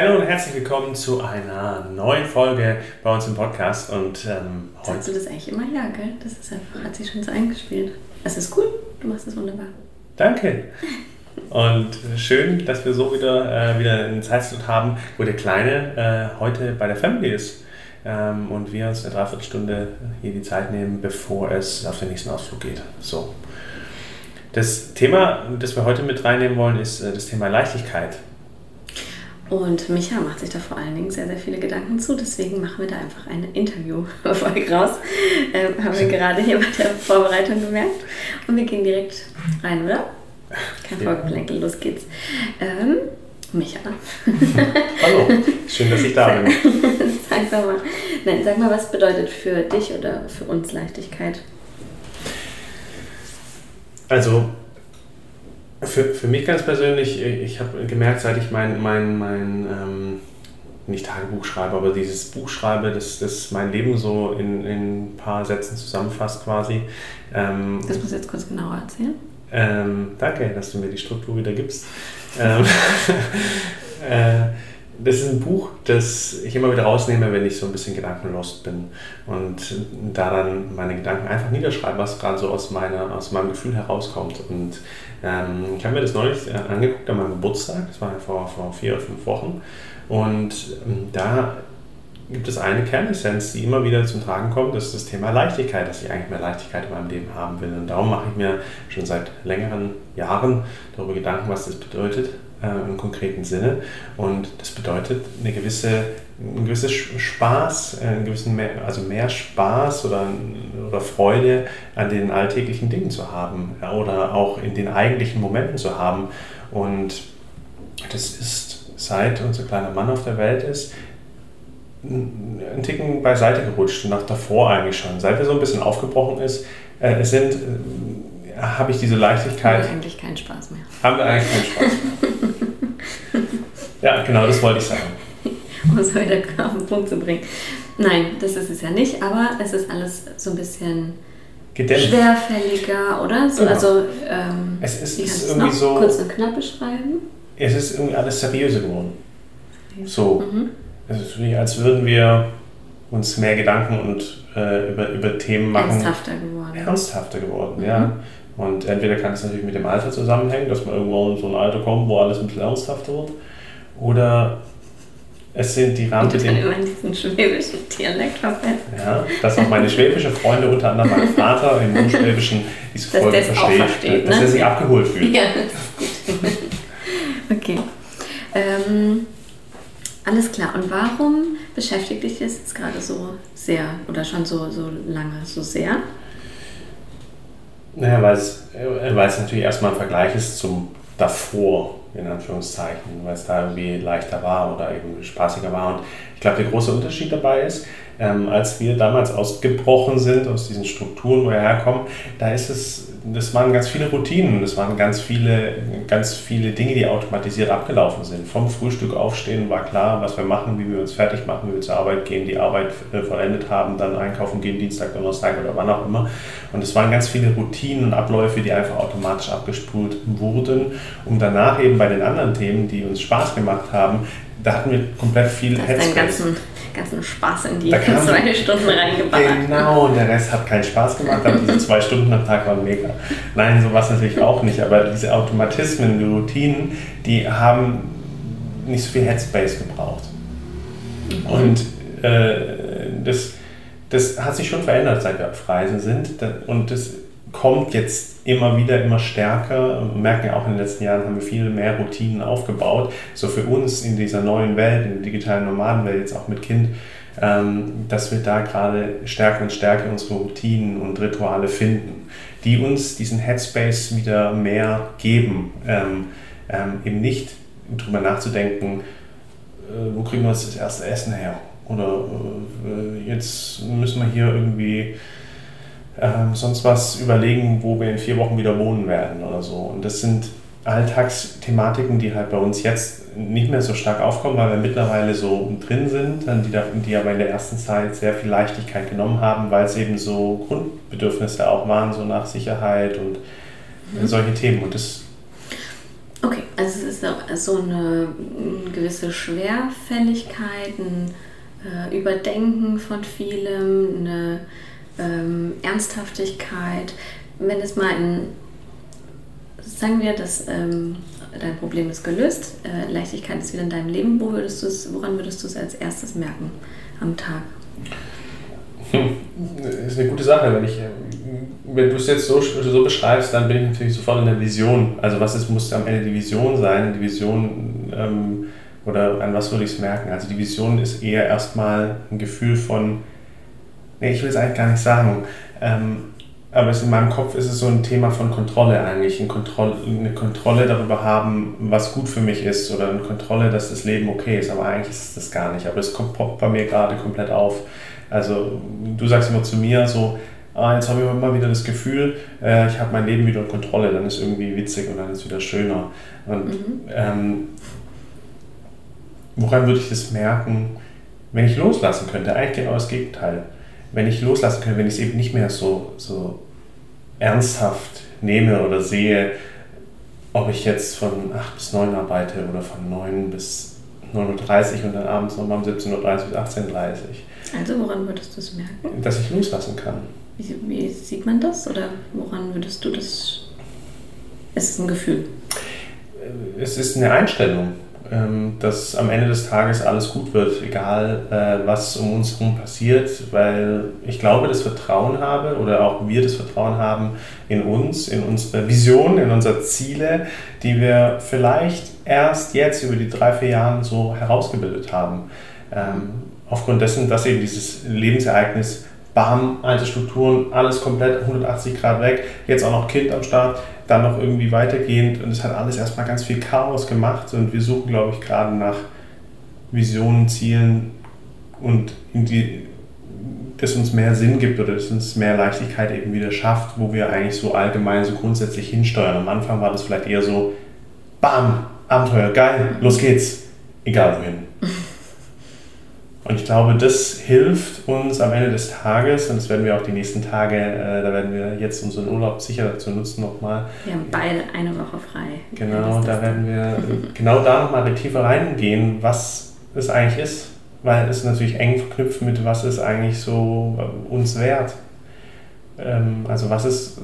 Hallo und herzlich willkommen zu einer neuen Folge bei uns im Podcast. Und ähm, heute. Sagst du das eigentlich immer ja, gell? Das ist einfach, hat sich schon so eingespielt. Es ist cool, du machst es wunderbar. Danke. Und schön, dass wir so wieder, äh, wieder einen Zeitslot haben, wo der Kleine äh, heute bei der Family ist. Ähm, und wir uns eine Dreiviertelstunde hier die Zeit nehmen, bevor es auf den nächsten Ausflug geht. So. Das Thema, das wir heute mit reinnehmen wollen, ist äh, das Thema Leichtigkeit. Und Micha macht sich da vor allen Dingen sehr, sehr viele Gedanken zu. Deswegen machen wir da einfach eine Interview-Folge raus. Ähm, haben wir gerade hier bei der Vorbereitung gemerkt. Und wir gehen direkt rein, oder? Kein ja. Vorgeplänkel, los geht's. Ähm, Micha. Hallo, schön, dass ich da bin. sag doch mal, nein, sag mal, was bedeutet für dich oder für uns Leichtigkeit? Also, für, für mich ganz persönlich, ich habe gemerkt, seit ich mein, mein, mein ähm, nicht Tagebuch schreibe, aber dieses Buch schreibe, das, das mein Leben so in, in ein paar Sätzen zusammenfasst quasi. Ähm, das muss jetzt kurz genauer erzählen. Ähm, danke, dass du mir die Struktur wieder gibst. ähm, äh, das ist ein Buch, das ich immer wieder rausnehme, wenn ich so ein bisschen gedankenlos bin und da dann meine Gedanken einfach niederschreibe, was gerade so aus, meiner, aus meinem Gefühl herauskommt. Und ähm, ich habe mir das neulich äh, angeguckt an meinem Geburtstag, das war vor, vor vier oder fünf Wochen. Und ähm, da gibt es eine Kernessenz, die immer wieder zum Tragen kommt, das ist das Thema Leichtigkeit, dass ich eigentlich mehr Leichtigkeit in meinem Leben haben will. Und darum mache ich mir schon seit längeren Jahren darüber Gedanken, was das bedeutet äh, im konkreten Sinne. Und das bedeutet eine gewisse, ein gewisses Spaß, äh, einen gewissen mehr, also mehr Spaß oder, oder Freude an den alltäglichen Dingen zu haben ja, oder auch in den eigentlichen Momenten zu haben. Und das ist, seit unser kleiner Mann auf der Welt ist, einen Ticken beiseite gerutscht, nach davor eigentlich schon. Seit er so ein bisschen aufgebrochen ist, äh, sind, äh, habe ich diese Leichtigkeit. Haben wir eigentlich keinen Spaß mehr. Haben wir eigentlich keinen Spaß mehr. Ja, genau, das wollte ich sagen. um es wieder auf den Punkt zu bringen. Nein, das ist es ja nicht, aber es ist alles so ein bisschen Gedämpft. schwerfälliger, oder? So, genau. Also, ähm, es ist, ist irgendwie so. Kurz und knapp beschreiben. Es ist irgendwie alles seriöser geworden. So. Mhm es ist wie, als würden wir uns mehr Gedanken und äh, über, über Themen machen. Ernsthafter geworden. Ernsthafter geworden, mhm. ja. Und entweder kann es natürlich mit dem Alter zusammenhängen, dass man irgendwann in so ein Alter kommt, wo alles ein bisschen ernsthafter wird. Oder es sind die Rahmenbedingungen. immer in diesen schwäbischen Dialekt verfällt. Ja, dass auch meine schwäbische Freunde, unter anderem mein Vater im Mundschwäbischen, diese dass Folge versteht, versteht, dass ne? er sich abgeholt fühlt. Ja, das ist gut. okay. Ähm, alles klar. Und warum beschäftigt dich das jetzt gerade so sehr oder schon so, so lange so sehr? Naja, weil es, äh, weil es natürlich erstmal ein Vergleich ist zum davor, in Anführungszeichen, weil es da irgendwie leichter war oder eben spaßiger war. Und ich glaube, der große Unterschied dabei ist, ähm, als wir damals ausgebrochen sind aus diesen Strukturen, wo wir herkommen, da ist es das waren ganz viele Routinen, das waren ganz viele, ganz viele Dinge, die automatisiert abgelaufen sind. Vom Frühstück aufstehen war klar, was wir machen, wie wir uns fertig machen, wie wir zur Arbeit gehen, die Arbeit äh, vollendet haben, dann einkaufen gehen, Dienstag, Donnerstag oder wann auch immer. Und es waren ganz viele Routinen und Abläufe, die einfach automatisch abgespult wurden, um danach eben bei den anderen Themen, die uns Spaß gemacht haben, da hatten wir komplett viel Headspace ganzen Spaß in die zwei Stunden reingeballert. Genau, und der Rest hat keinen Spaß gemacht, aber diese zwei Stunden am Tag waren mega. Nein, so war es natürlich auch nicht, aber diese Automatismen, die Routinen, die haben nicht so viel Headspace gebraucht. Mhm. Und äh, das, das hat sich schon verändert, seit wir auf Reisen sind. Und das kommt jetzt immer wieder, immer stärker. Wir merken ja auch in den letzten Jahren haben wir viel mehr Routinen aufgebaut. So für uns in dieser neuen Welt, in der digitalen Nomadenwelt, jetzt auch mit Kind, ähm, dass wir da gerade stärker und stärker unsere Routinen und Rituale finden, die uns diesen Headspace wieder mehr geben. Ähm, ähm, eben nicht drüber nachzudenken, äh, wo kriegen wir uns das erste Essen her? Oder äh, jetzt müssen wir hier irgendwie ähm, sonst was überlegen, wo wir in vier Wochen wieder wohnen werden oder so. Und das sind Alltagsthematiken, die halt bei uns jetzt nicht mehr so stark aufkommen, weil wir mittlerweile so drin sind, die, die aber in der ersten Zeit sehr viel Leichtigkeit genommen haben, weil es eben so Grundbedürfnisse auch waren, so nach Sicherheit und mhm. solche Themen. Und das Okay, also es ist so eine, eine gewisse Schwerfälligkeit, ein äh, Überdenken von vielem, eine ähm, Ernsthaftigkeit. Wenn es mal in, sagen wir, dass ähm, dein Problem ist gelöst, äh, Leichtigkeit ist wieder in deinem Leben, wo würdest woran würdest du es als erstes merken am Tag? Hm. ist eine gute Sache. Wenn, ich, wenn du es jetzt so, so beschreibst, dann bin ich natürlich sofort in der Vision. Also was ist, muss am Ende die Vision sein? Die Vision, ähm, oder an was würde ich es merken? Also die Vision ist eher erstmal ein Gefühl von, nee, ich will es eigentlich gar nicht sagen, ähm, aber in meinem Kopf ist es so ein Thema von Kontrolle eigentlich, eine Kontrolle, eine Kontrolle darüber haben, was gut für mich ist oder eine Kontrolle, dass das Leben okay ist, aber eigentlich ist es das gar nicht. Aber es kommt bei mir gerade komplett auf. Also du sagst immer zu mir so, ah, jetzt habe ich immer wieder das Gefühl, äh, ich habe mein Leben wieder in Kontrolle, dann ist es irgendwie witzig und dann ist es wieder schöner. Und mhm. ähm, woran würde ich das merken, wenn ich loslassen könnte? Eigentlich genau das Gegenteil. Wenn ich loslassen könnte, wenn ich es eben nicht mehr so, so ernsthaft nehme oder sehe, ob ich jetzt von 8 bis 9 arbeite oder von 9 bis 9.30 Uhr und dann abends nochmal um 17.30 Uhr bis 18.30 Uhr. Also woran würdest du es merken? Dass ich loslassen kann. Wie, wie, sieht man das oder woran würdest du das? Es ist ein Gefühl. Es ist eine Einstellung, dass am Ende des Tages alles gut wird, egal äh, was um uns herum passiert, weil ich glaube, das Vertrauen habe oder auch wir das Vertrauen haben in uns, in unsere Vision, in unsere Ziele, die wir vielleicht erst jetzt über die drei, vier Jahre so herausgebildet haben. Ähm, aufgrund dessen, dass eben dieses Lebensereignis, bam, alte Strukturen, alles komplett 180 Grad weg, jetzt auch noch Kind am Start, dann noch irgendwie weitergehend und es hat alles erstmal ganz viel Chaos gemacht und wir suchen, glaube ich, gerade nach Visionen, Zielen und die, das uns mehr Sinn gibt oder das uns mehr Leichtigkeit eben wieder schafft, wo wir eigentlich so allgemein so grundsätzlich hinsteuern. Am Anfang war das vielleicht eher so, bam, Abenteuer, geil, los geht's, egal wohin. Und ich glaube, das hilft uns am Ende des Tages, und das werden wir auch die nächsten Tage, äh, da werden wir jetzt unseren Urlaub sicher dazu nutzen nochmal. Wir haben beide eine Woche frei. Genau, da werden wir genau da nochmal tiefer reingehen, was es eigentlich ist, weil es natürlich eng verknüpft mit, was ist eigentlich so äh, uns wert. Ähm, also was ist, äh,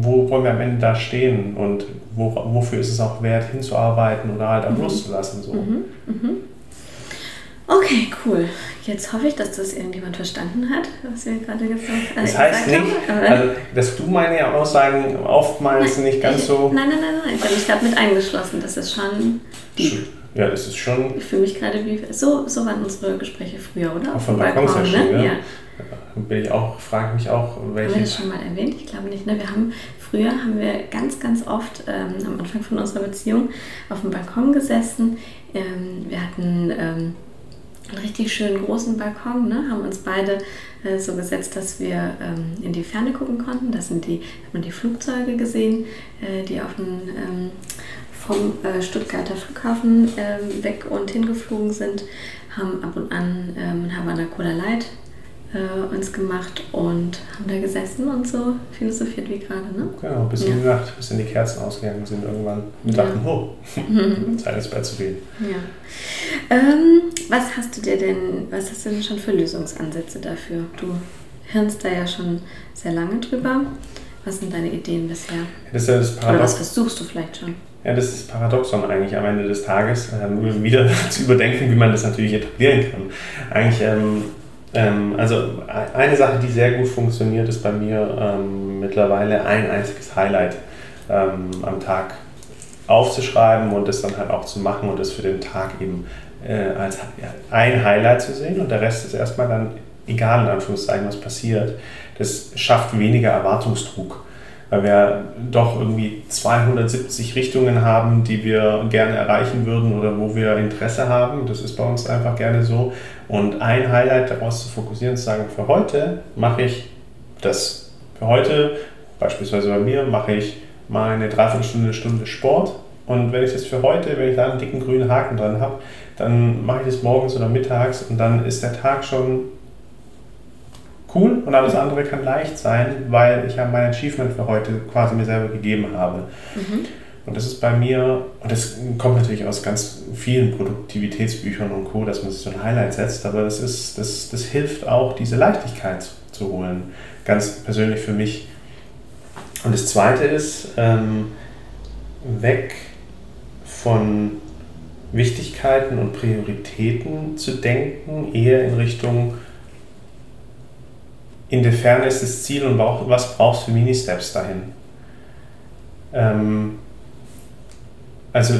wo wollen wir am Ende da stehen und wo, wofür ist es auch wert hinzuarbeiten oder halt auch mhm. loszulassen. So. Mhm. Mhm. Okay, cool. Jetzt hoffe ich, dass das irgendjemand verstanden hat, was wir gerade gesagt, äh, das heißt gesagt nicht, haben. Also, dass du meine Aussagen oftmals nein, nicht ganz ich, so. Nein, nein, nein, nein. Ich habe mit eingeschlossen. Das ist schon. Deep. Ja, das ist schon. Ich fühle mich gerade wie. So, so waren unsere Gespräche früher, oder? Auch von Balkon, Balkon ne? ja. ja. Bin ich auch, frage mich auch, welche. Haben wir das schon mal erwähnt? Ich glaube nicht. Ne? Wir haben, früher haben wir ganz, ganz oft ähm, am Anfang von unserer Beziehung auf dem Balkon gesessen. Ähm, wir hatten. Ähm, einen richtig schönen großen Balkon, ne? haben uns beide äh, so gesetzt, dass wir ähm, in die Ferne gucken konnten. Da sind die, hat man die Flugzeuge gesehen, äh, die auf den, ähm, vom äh, Stuttgarter Flughafen ähm, weg und hingeflogen sind, haben ab und an ähm, Havana Cola Light äh, uns gemacht und haben da gesessen und so philosophiert wie gerade. Ne? Genau, bis in die Nacht, bis in die Kerzen ausgegangen sind irgendwann. Und ja. dachten, oh, Zeit ins Bett zu gehen. Ja. Ähm, was hast du dir denn, was hast du denn schon für Lösungsansätze dafür? Du hirnst da ja schon sehr lange drüber. Was sind deine Ideen bisher? Das ist ja das Paradox. Oder was versuchst du vielleicht schon? Ja, das ist Paradoxon eigentlich am Ende des Tages, ähm, wieder zu überdenken, wie man das natürlich etablieren kann. Eigentlich ähm, ähm, also e-, eine Sache, die sehr gut funktioniert, ist bei mir ähm, mittlerweile ein einziges Highlight ähm, am Tag aufzuschreiben und das dann halt auch zu machen und das für den Tag eben äh, als ein Highlight zu sehen und der Rest ist erstmal dann egal in Anführungszeichen, was passiert. Das schafft weniger Erwartungsdruck weil wir doch irgendwie 270 Richtungen haben, die wir gerne erreichen würden oder wo wir Interesse haben. Das ist bei uns einfach gerne so. Und ein Highlight daraus zu fokussieren, zu sagen, für heute mache ich das. Für heute, beispielsweise bei mir, mache ich mal eine Dreiviertelstunde, Stunde Sport. Und wenn ich das für heute, wenn ich da einen dicken grünen Haken dran habe, dann mache ich das morgens oder mittags und dann ist der Tag schon cool und alles andere kann leicht sein, weil ich ja mein Achievement für heute quasi mir selber gegeben habe. Mhm. Und das ist bei mir, und das kommt natürlich aus ganz vielen Produktivitätsbüchern und Co., dass man sich so ein Highlight setzt, aber das, ist, das, das hilft auch, diese Leichtigkeit zu holen. Ganz persönlich für mich. Und das Zweite ist, ähm, weg von Wichtigkeiten und Prioritäten zu denken, eher in Richtung, in der Ferne ist das Ziel und was brauchst du für Mini-Steps dahin. Ähm, also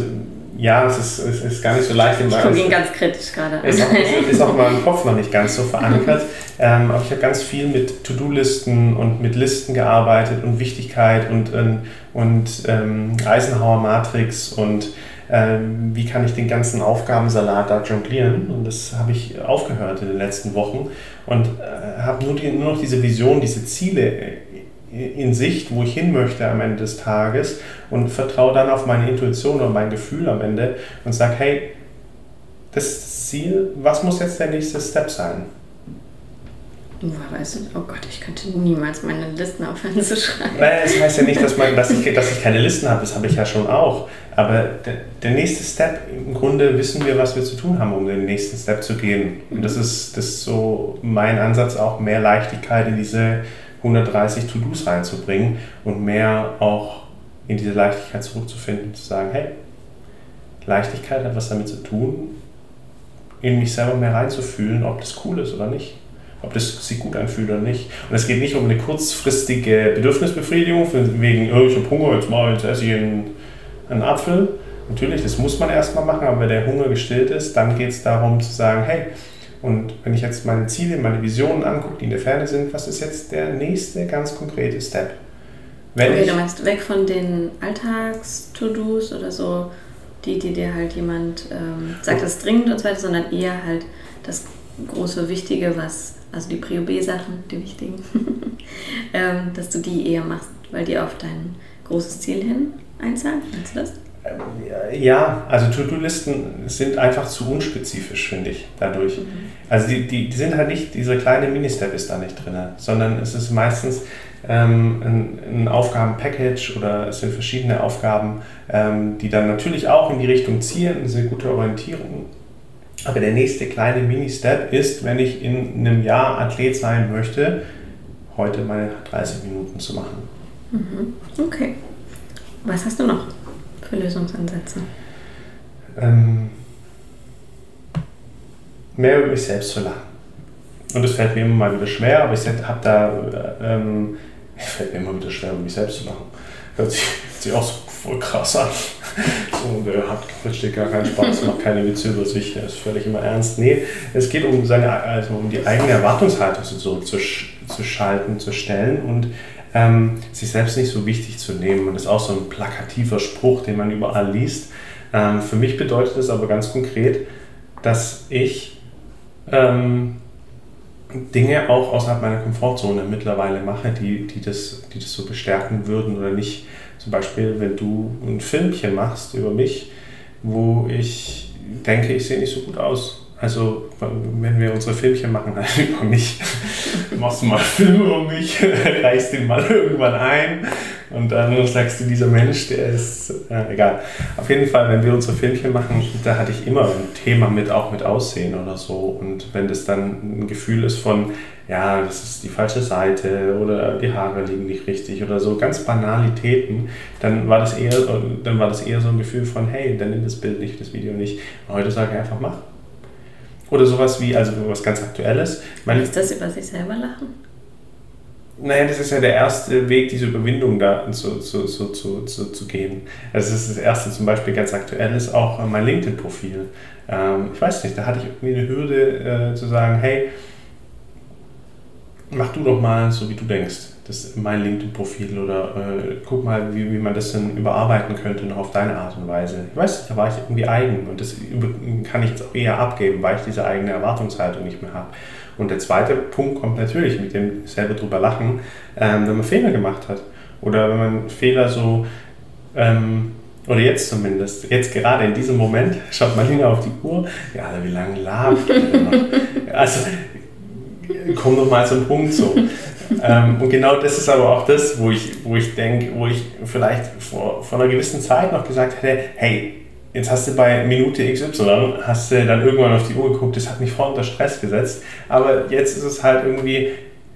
ja, es ist, es ist gar nicht so leicht. Ich gucke ihn ganz kritisch gerade an. Ist auch, ist auch in meinem Kopf noch nicht ganz so verankert. ähm, aber ich habe ganz viel mit To-Do-Listen und mit Listen gearbeitet und Wichtigkeit und, ähm, und ähm, Eisenhower Matrix und ähm, wie kann ich den ganzen Aufgabensalat da jonglieren. Und das habe ich aufgehört in den letzten Wochen und äh, habe nur, die, nur noch diese Vision, diese Ziele in Sicht, wo ich hin möchte am Ende des Tages und vertraue dann auf meine Intuition und mein Gefühl am Ende und sage, hey, das Ziel, was muss jetzt der nächste Step sein? Woher weißt du, oh Gott, ich könnte niemals meine Listen aufhören zu schreiben. Naja, das heißt ja nicht, dass, man, dass, ich, dass ich keine Listen habe, das habe ich ja schon auch. Aber der, der nächste Step, im Grunde wissen wir, was wir zu tun haben, um den nächsten Step zu gehen. Und das ist, das ist so mein Ansatz, auch mehr Leichtigkeit in diese 130 To-Dos reinzubringen und mehr auch in diese Leichtigkeit zurückzufinden, zu sagen, hey, Leichtigkeit hat was damit zu tun, in mich selber mehr reinzufühlen, ob das cool ist oder nicht ob das sich gut anfühlt oder nicht. Und es geht nicht um eine kurzfristige Bedürfnisbefriedigung, wegen, oh, ich habe Hunger, jetzt mal, jetzt esse ich einen, einen Apfel. Natürlich, das muss man erstmal machen, aber wenn der Hunger gestillt ist, dann geht es darum zu sagen, hey, und wenn ich jetzt meine Ziele, meine Visionen angucke, die in der Ferne sind, was ist jetzt der nächste ganz konkrete Step? Wenn okay, du meinst weg von den Alltags-To-Dos oder so, die, die dir halt jemand ähm, sagt, das ist dringend und so weiter, sondern eher halt das große Wichtige, was also die Prio B-Sachen, die wichtigen, ähm, dass du die eher machst, weil die auf dein großes Ziel hin einzahlen. Meinst du das? Ähm, ja, also To-Do-Listen sind einfach zu unspezifisch, finde ich, dadurch. Mhm. Also die, die, die sind halt nicht, diese kleine Mini-Step ist da nicht drin, sondern es ist meistens ähm, ein, ein Aufgaben-Package oder es sind verschiedene Aufgaben, ähm, die dann natürlich auch in die Richtung zielen, eine sehr gute Orientierung aber der nächste kleine Mini-Step ist, wenn ich in einem Jahr Athlet sein möchte, heute meine 30 Minuten zu machen. Mhm. Okay. Was hast du noch für Lösungsansätze? Ähm, mehr über mich selbst zu lachen. Und das fällt mir immer mal wieder schwer, aber ich habe da, ähm, fällt mir immer wieder schwer, über mich selbst zu lachen. Hört sich, hört sich auch so voll krass an. So, der hat versteht gar keinen Spaß, macht keine Witze über sich, der ist völlig immer ernst. Nee, es geht um seine, also um die eigene Erwartungshaltung zurückzuschalten, zu stellen und ähm, sich selbst nicht so wichtig zu nehmen. Und das ist auch so ein plakativer Spruch, den man überall liest. Ähm, für mich bedeutet es aber ganz konkret, dass ich ähm, Dinge auch außerhalb meiner Komfortzone mittlerweile mache, die, die, das, die das so bestärken würden oder nicht zum Beispiel, wenn du ein Filmchen machst über mich, wo ich denke, ich sehe nicht so gut aus. Also, wenn wir unsere Filmchen machen, halt über mich, machst du mal Film über mich, reichst den mal irgendwann ein und dann sagst du, dieser Mensch, der ist, äh, egal. Auf jeden Fall, wenn wir unsere Filmchen machen, da hatte ich immer ein Thema mit, auch mit Aussehen oder so. Und wenn das dann ein Gefühl ist von, ja, das ist die falsche Seite oder die Haare liegen nicht richtig oder so, ganz Banalitäten, dann war das eher, dann war das eher so ein Gefühl von, hey, dann nimm das Bild nicht, das Video nicht. Heute sage ich einfach, mach. Oder sowas wie, also was ganz Aktuelles. Meine, ist das über sich selber lachen? Naja, das ist ja der erste Weg, diese Überwindung da zu, zu, zu, zu, zu, zu gehen. Also das ist das erste zum Beispiel ganz aktuell ist auch mein LinkedIn-Profil. Ähm, ich weiß nicht, da hatte ich irgendwie eine Hürde äh, zu sagen, hey, mach du doch mal so, wie du denkst. Das mein LinkedIn-Profil oder äh, guck mal, wie, wie man das dann überarbeiten könnte noch auf deine Art und Weise. Ich weiß da war ich irgendwie eigen und das kann ich jetzt auch eher abgeben, weil ich diese eigene Erwartungshaltung nicht mehr habe. Und der zweite Punkt kommt natürlich mit dem selber drüber lachen, ähm, wenn man Fehler gemacht hat. Oder wenn man Fehler so, ähm, oder jetzt zumindest, jetzt gerade in diesem Moment, schaut man länger auf die Uhr, ja, wie lange noch? Also komm doch mal zum Punkt so. Ähm, und genau das ist aber auch das, wo ich, wo ich denke, wo ich vielleicht vor, vor einer gewissen Zeit noch gesagt hätte, hey, jetzt hast du bei Minute XY, hast du dann irgendwann auf die Uhr geguckt, das hat mich voll unter Stress gesetzt, aber jetzt ist es halt irgendwie,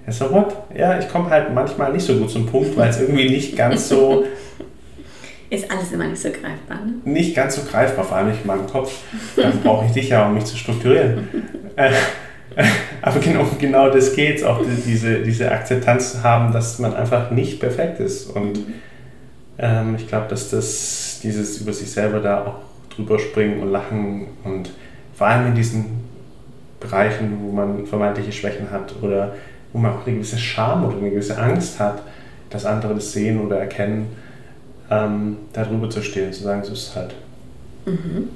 so what? Ja, ich komme halt manchmal nicht so gut zum Punkt, weil es irgendwie nicht ganz so... Ist alles immer nicht so greifbar, ne? Nicht ganz so greifbar, vor allem nicht in meinem Kopf. Dann brauche ich dich ja, um mich zu strukturieren. Aber genau, genau das geht es, auch diese, diese Akzeptanz zu haben, dass man einfach nicht perfekt ist. Und ähm, ich glaube, dass das dieses über sich selber da auch drüber springen und lachen und vor allem in diesen Bereichen, wo man vermeintliche Schwächen hat oder wo man auch eine gewisse Scham oder eine gewisse Angst hat, dass andere das sehen oder erkennen, ähm, darüber zu stehen, zu sagen, so ist es halt. Mhm.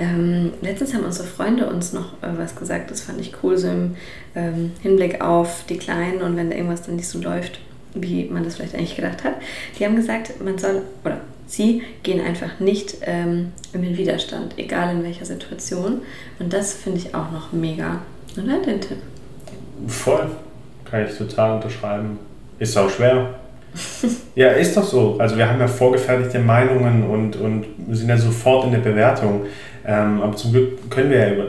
Ähm, letztens haben unsere Freunde uns noch äh, was gesagt, das fand ich cool, so im ähm, Hinblick auf die Kleinen und wenn da irgendwas dann nicht so läuft, wie man das vielleicht eigentlich gedacht hat. Die haben gesagt, man soll, oder sie gehen einfach nicht ähm, in den Widerstand, egal in welcher Situation. Und das finde ich auch noch mega. Oder den Tipp? Voll. Kann ich total unterschreiben. Ist auch schwer. Ja, ist doch so. Also wir haben ja vorgefertigte Meinungen und, und sind ja sofort in der Bewertung. Ähm, aber zum Glück können wir ja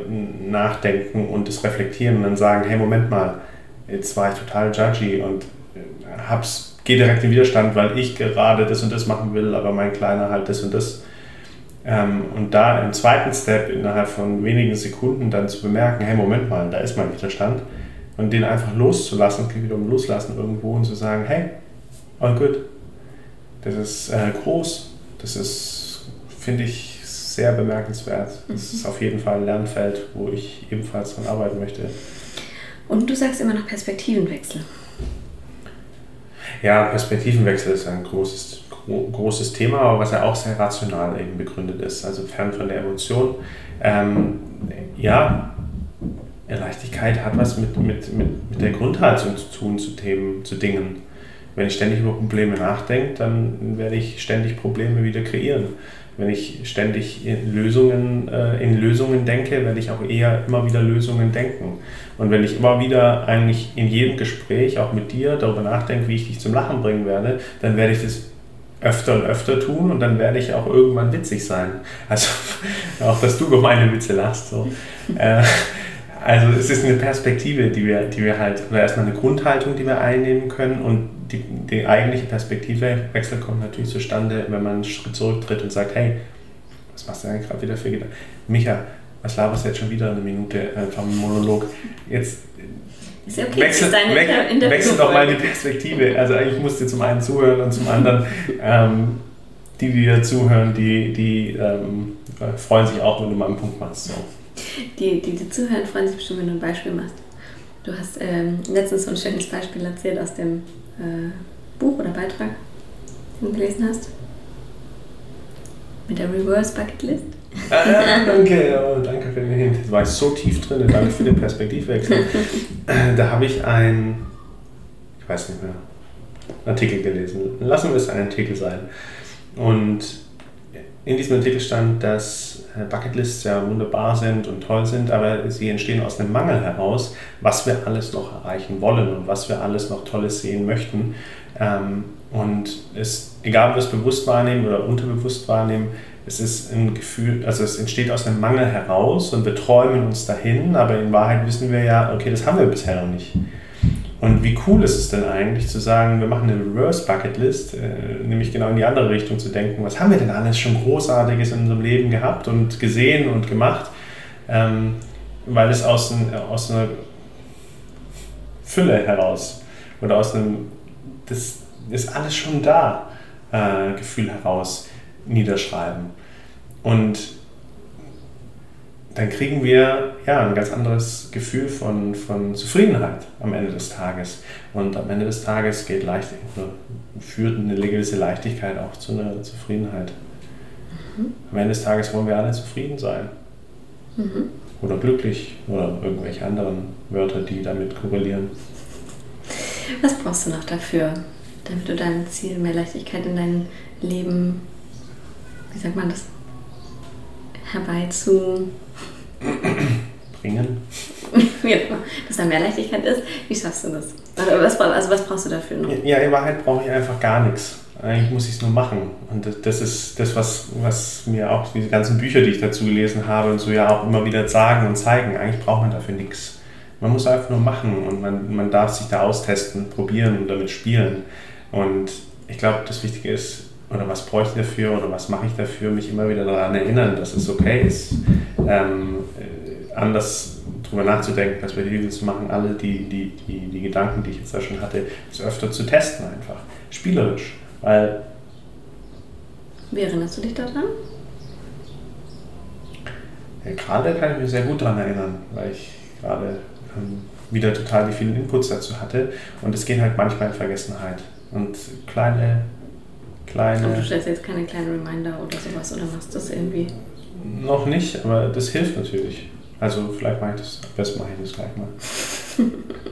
nachdenken und das reflektieren und dann sagen, hey, Moment mal, jetzt war ich total judgy und äh, hab's, gehe direkt in Widerstand, weil ich gerade das und das machen will, aber mein Kleiner halt das und das. Ähm, und da im zweiten Step innerhalb von wenigen Sekunden dann zu bemerken, hey, Moment mal, da ist mein Widerstand und den einfach loszulassen, es geht wieder um Loslassen irgendwo und zu sagen, hey, all good. Das ist äh, groß, das ist, finde ich, sehr bemerkenswert. Das ist auf jeden Fall ein Lernfeld, wo ich ebenfalls dran arbeiten möchte. Und du sagst immer noch Perspektivenwechsel. Ja, Perspektivenwechsel ist ein großes, großes Thema, aber was ja auch sehr rational eben begründet ist, also fern von der Emotion. Ähm, ja, Leichtigkeit hat was mit, mit, mit, mit der Grundhaltung zu tun zu Themen, zu Dingen. Wenn ich ständig über Probleme nachdenke, dann werde ich ständig Probleme wieder kreieren. Wenn ich ständig in Lösungen, äh, in Lösungen denke, werde ich auch eher immer wieder Lösungen denken. Und wenn ich immer wieder eigentlich in jedem Gespräch, auch mit dir, darüber nachdenke, wie ich dich zum Lachen bringen werde, dann werde ich das öfter und öfter tun und dann werde ich auch irgendwann witzig sein. Also auch, dass du über meine Witze lachst. So. äh, also es ist eine Perspektive, die wir, die wir halt, oder erstmal eine Grundhaltung, die wir einnehmen können und die, die eigentliche Perspektivewechsel kommt natürlich zustande, wenn man einen Schritt zurücktritt und sagt, hey, was machst du eigentlich gerade wieder für Gedanken? Micha, was laberst du jetzt schon wieder eine Minute äh, vom Monolog? Jetzt ist okay, wechsel, we wechsel doch mal die Perspektive. Also eigentlich musst du zum einen zuhören und zum anderen ähm, die, die dir zuhören, die, die ähm, freuen sich auch, wenn du mal einen Punkt machst. So. Die, die dir zuhören, freuen sich bestimmt, wenn du ein Beispiel machst. Du hast ähm, letztens so ein schönes Beispiel erzählt aus dem äh, Buch oder Beitrag, den du gelesen hast. Mit der Reverse Bucket List. Ah, danke, oh, danke für den Hint. Da war so tief drin, danke für den Perspektivwechsel. da habe ich ein, ich weiß nicht mehr, Artikel gelesen. Lassen wir es ein Artikel sein. Und in diesem Artikel stand, dass äh, Bucketlists ja wunderbar sind und toll sind, aber sie entstehen aus einem Mangel heraus, was wir alles noch erreichen wollen und was wir alles noch Tolles sehen möchten. Ähm, und es, egal ob wir es bewusst wahrnehmen oder unterbewusst wahrnehmen, es ist ein Gefühl, also es entsteht aus einem Mangel heraus und wir träumen uns dahin, aber in Wahrheit wissen wir ja, okay, das haben wir bisher noch nicht. Und wie cool ist es denn eigentlich zu sagen, wir machen eine Reverse Bucket List, äh, nämlich genau in die andere Richtung zu denken, was haben wir denn alles schon Großartiges in unserem Leben gehabt und gesehen und gemacht, ähm, weil es aus, ein, aus einer Fülle heraus oder aus einem, das ist alles schon da, äh, Gefühl heraus niederschreiben. Und dann kriegen wir ja ein ganz anderes Gefühl von, von Zufriedenheit am Ende des Tages. Und am Ende des Tages geht leicht, führt eine gewisse Leichtigkeit auch zu einer Zufriedenheit. Mhm. Am Ende des Tages wollen wir alle zufrieden sein. Mhm. Oder glücklich oder irgendwelche anderen Wörter, die damit korrelieren. Was brauchst du noch dafür, damit du dein Ziel, mehr Leichtigkeit in dein Leben, wie sagt man das, herbeizu bringen. immer, dass da mehr Leichtigkeit ist. Wie schaffst du das? Was, also was brauchst du dafür noch? Ja, in Wahrheit brauche ich einfach gar nichts. Eigentlich muss ich es nur machen. Und das ist das, was, was mir auch diese ganzen Bücher, die ich dazu gelesen habe und so ja auch immer wieder sagen und zeigen. Eigentlich braucht man dafür nichts. Man muss einfach nur machen und man, man darf sich da austesten, probieren und damit spielen. Und ich glaube, das Wichtige ist, oder was bräuchte ich dafür oder was mache ich dafür, mich immer wieder daran erinnern, dass es okay ist, ähm, äh, anders drüber nachzudenken, Perspektiven zu machen, alle die, die, die, die Gedanken, die ich jetzt da schon hatte, das öfter zu testen einfach, spielerisch, weil... Wie erinnerst du dich daran? Ja, gerade kann ich mich sehr gut daran erinnern, weil ich gerade ähm, wieder total die vielen Inputs dazu hatte und es geht halt manchmal in Vergessenheit und kleine kleine. Aber du stellst jetzt keine kleinen Reminder oder sowas oder machst das irgendwie? Noch nicht, aber das hilft natürlich. Also vielleicht mache ich das, am besten mache ich das gleich mal.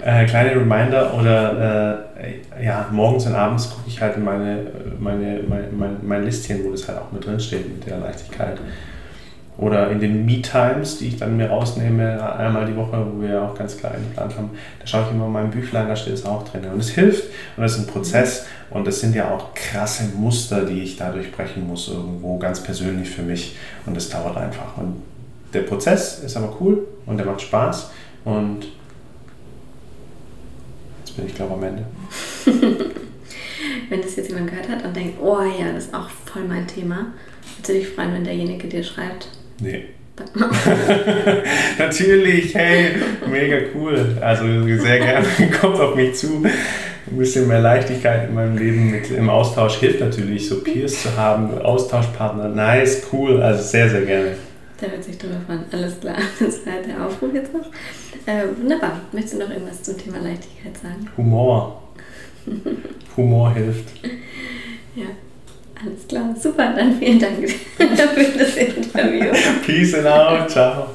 äh, kleine Reminder oder äh, ja, morgens und abends gucke ich halt in meine, meine, mein, mein, mein Listchen, wo das halt auch mit drin steht mit der Leichtigkeit. Oder in den Me-Times, die ich dann mir rausnehme, einmal die Woche, wo wir auch ganz klar geplant haben, da schaue ich immer in meinem Büchlein, da steht es auch drin. Und es hilft und das ist ein Prozess und das sind ja auch krasse Muster, die ich dadurch brechen muss, irgendwo ganz persönlich für mich. Und das dauert einfach. Und der Prozess ist aber cool und der macht Spaß und jetzt bin ich glaube am Ende. wenn das jetzt jemand gehört hat und denkt, oh ja, das ist auch voll mein Thema, würde dich freuen, wenn derjenige dir schreibt, Nee. Natürlich, hey, mega cool. Also sehr gerne, kommt auf mich zu. Ein bisschen mehr Leichtigkeit in meinem Leben mit im Austausch hilft natürlich, so Peers zu haben, Austauschpartner, nice, cool, also sehr, sehr gerne. Da wird sich drüber freuen. Alles klar, das war der Aufruf jetzt noch. Äh, wunderbar. Möchtest du noch irgendwas zum Thema Leichtigkeit sagen? Humor. Humor hilft. Ja. Alles klar, super, dann vielen Dank für das Interview. Peace and out, ciao.